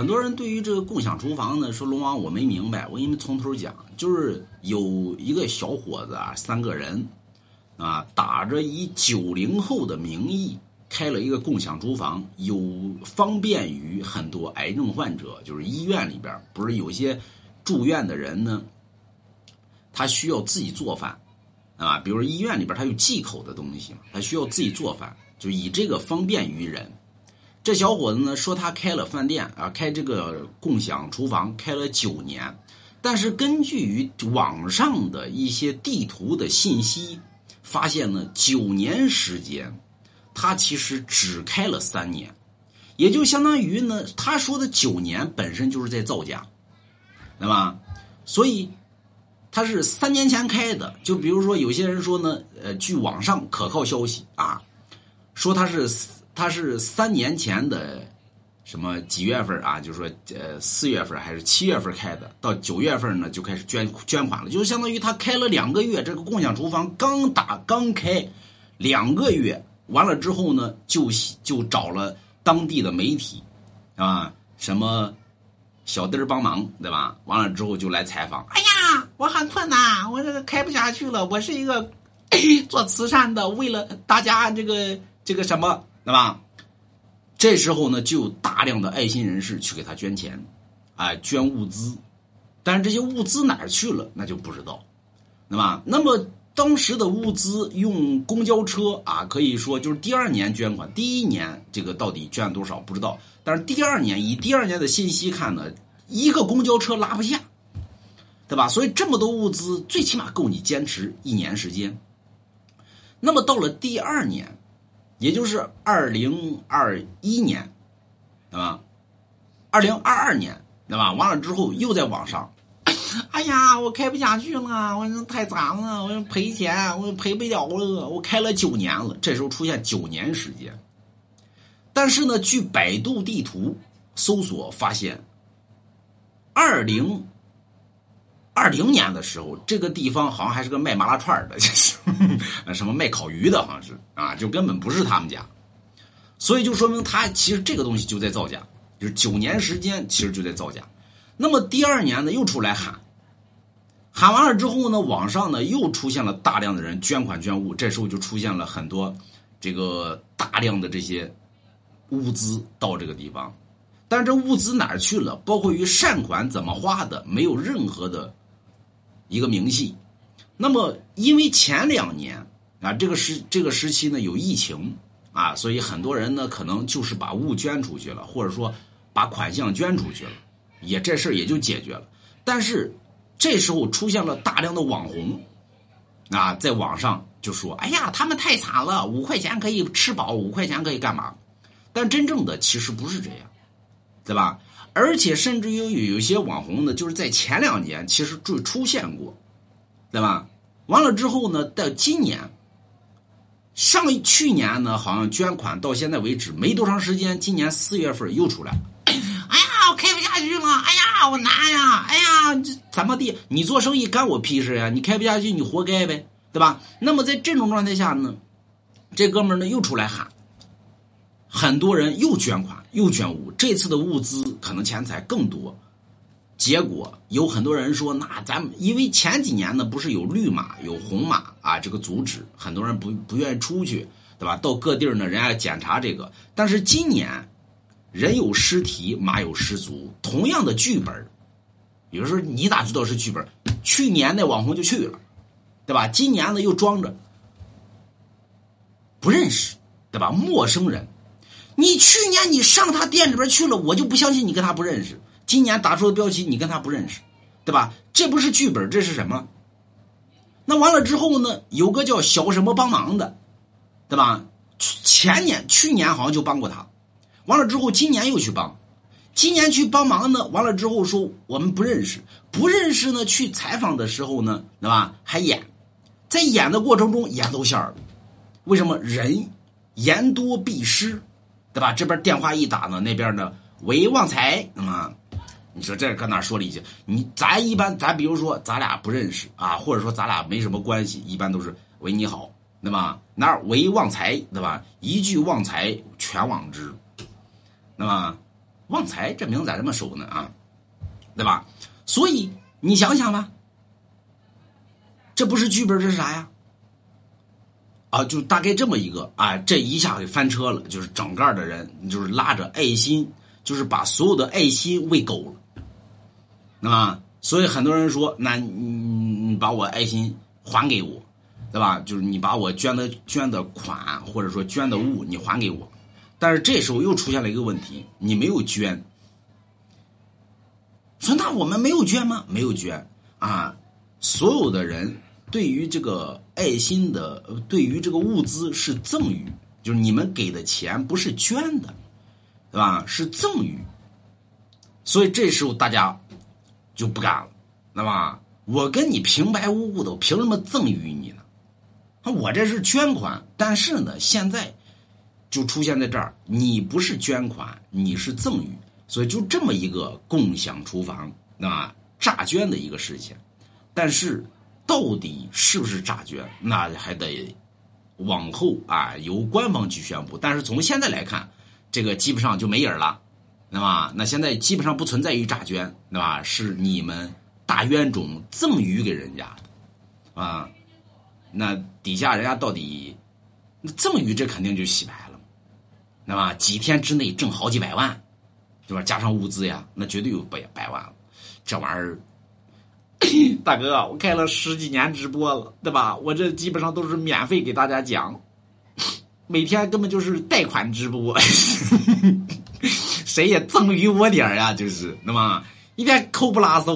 很多人对于这个共享厨房呢，说龙王我没明白，我给你们从头讲，就是有一个小伙子啊，三个人啊，打着以九零后的名义开了一个共享厨房，有方便于很多癌症患者，就是医院里边不是有些住院的人呢，他需要自己做饭啊，比如说医院里边他有忌口的东西，他需要自己做饭，就以这个方便于人。这小伙子呢说他开了饭店啊，开这个共享厨房开了九年，但是根据于网上的一些地图的信息，发现呢九年时间，他其实只开了三年，也就相当于呢他说的九年本身就是在造假，对吧？所以他是三年前开的，就比如说有些人说呢，呃，据网上可靠消息啊，说他是。他是三年前的什么几月份啊？就是说，呃，四月份还是七月份开的，到九月份呢就开始捐捐款了，就相当于他开了两个月，这个共享厨房刚打刚开两个月，完了之后呢，就就找了当地的媒体啊，什么小弟儿帮忙，对吧？完了之后就来采访。哎呀，我很困难，我这个开不下去了。我是一个 做慈善的，为了大家这个这个什么。对吧？这时候呢，就有大量的爱心人士去给他捐钱，啊，捐物资，但是这些物资哪儿去了，那就不知道，对吧？那么当时的物资用公交车啊，可以说就是第二年捐款，第一年这个到底捐了多少不知道，但是第二年以第二年的信息看呢，一个公交车拉不下，对吧？所以这么多物资，最起码够你坚持一年时间。那么到了第二年。也就是二零二一年，对吧？二零二二年，对吧？完了之后又在网上，哎呀，我开不下去了，我太惨了，我赔钱，我赔不了了，我开了九年了。这时候出现九年时间，但是呢，据百度地图搜索发现，二零。二零年的时候，这个地方好像还是个卖麻辣串的，就是 什么卖烤鱼的，好像是啊，就根本不是他们家，所以就说明他其实这个东西就在造假，就是九年时间其实就在造假。那么第二年呢，又出来喊，喊完了之后呢，网上呢又出现了大量的人捐款捐物，这时候就出现了很多这个大量的这些物资到这个地方，但是这物资哪去了？包括于善款怎么花的，没有任何的。一个明细，那么因为前两年啊，这个时这个时期呢有疫情啊，所以很多人呢可能就是把物捐出去了，或者说把款项捐出去了，也这事儿也就解决了。但是这时候出现了大量的网红啊，在网上就说：“哎呀，他们太惨了，五块钱可以吃饱，五块钱可以干嘛？”但真正的其实不是这样，对吧？而且甚至于有有些网红呢，就是在前两年其实就出现过，对吧？完了之后呢，到今年，上去年呢，好像捐款到现在为止没多长时间，今年四月份又出来，哎呀，我开不下去了，哎呀，我难呀，哎呀，这怎么地？你做生意干我屁事呀？你开不下去，你活该呗，对吧？那么在这种状态下呢，这哥们呢又出来喊。很多人又捐款又捐物，这次的物资可能钱财更多。结果有很多人说：“那咱们因为前几年呢，不是有绿码有红码啊，这个阻止很多人不不愿意出去，对吧？到各地儿呢，人家检查这个。但是今年人有失蹄，马有失足，同样的剧本，有时候你咋知道是剧本？去年那网红就去了，对吧？今年呢又装着不认识，对吧？陌生人。”你去年你上他店里边去了，我就不相信你跟他不认识。今年打出的标题，你跟他不认识，对吧？这不是剧本，这是什么？那完了之后呢？有个叫小什么帮忙的，对吧？前年、去年好像就帮过他，完了之后今年又去帮，今年去帮忙呢，完了之后说我们不认识，不认识呢。去采访的时候呢，对吧？还演，在演的过程中演露馅儿了。为什么人言多必失？对吧？这边电话一打呢，那边呢，喂，旺财，那么你说这搁哪说了一句？你咱一般，咱比如说咱俩不认识啊，或者说咱俩没什么关系，一般都是喂你好，对吧？哪喂旺财，对吧？一句旺财全网知，那么？旺财这名咋这么熟呢啊？对吧？所以你想想吧，这不是剧本，这是啥呀？啊，就大概这么一个啊，这一下给翻车了，就是整个的人就是拉着爱心，就是把所有的爱心喂狗了，那么，所以很多人说，那你你把我爱心还给我，对吧？就是你把我捐的捐的款或者说捐的物你还给我，但是这时候又出现了一个问题，你没有捐，说那我们没有捐吗？没有捐啊，所有的人。对于这个爱心的，对于这个物资是赠与，就是你们给的钱不是捐的，对吧？是赠与，所以这时候大家就不干了，那么？我跟你平白无故的，我凭什么赠与你呢？我这是捐款，但是呢，现在就出现在这儿，你不是捐款，你是赠与，所以就这么一个共享厨房啊，诈捐的一个事情，但是。到底是不是诈捐？那还得往后啊，由官方去宣布。但是从现在来看，这个基本上就没影了，那么？那现在基本上不存在于诈捐，对吧？是你们大冤种赠予给人家啊。那底下人家到底那赠与这肯定就洗白了，那么？几天之内挣好几百万，对吧？加上物资呀，那绝对有百百万了。这玩意儿。大哥，我开了十几年直播了，对吧？我这基本上都是免费给大家讲，每天根本就是贷款直播，谁也赠予我点儿呀，就是，那么一天抠不拉搜。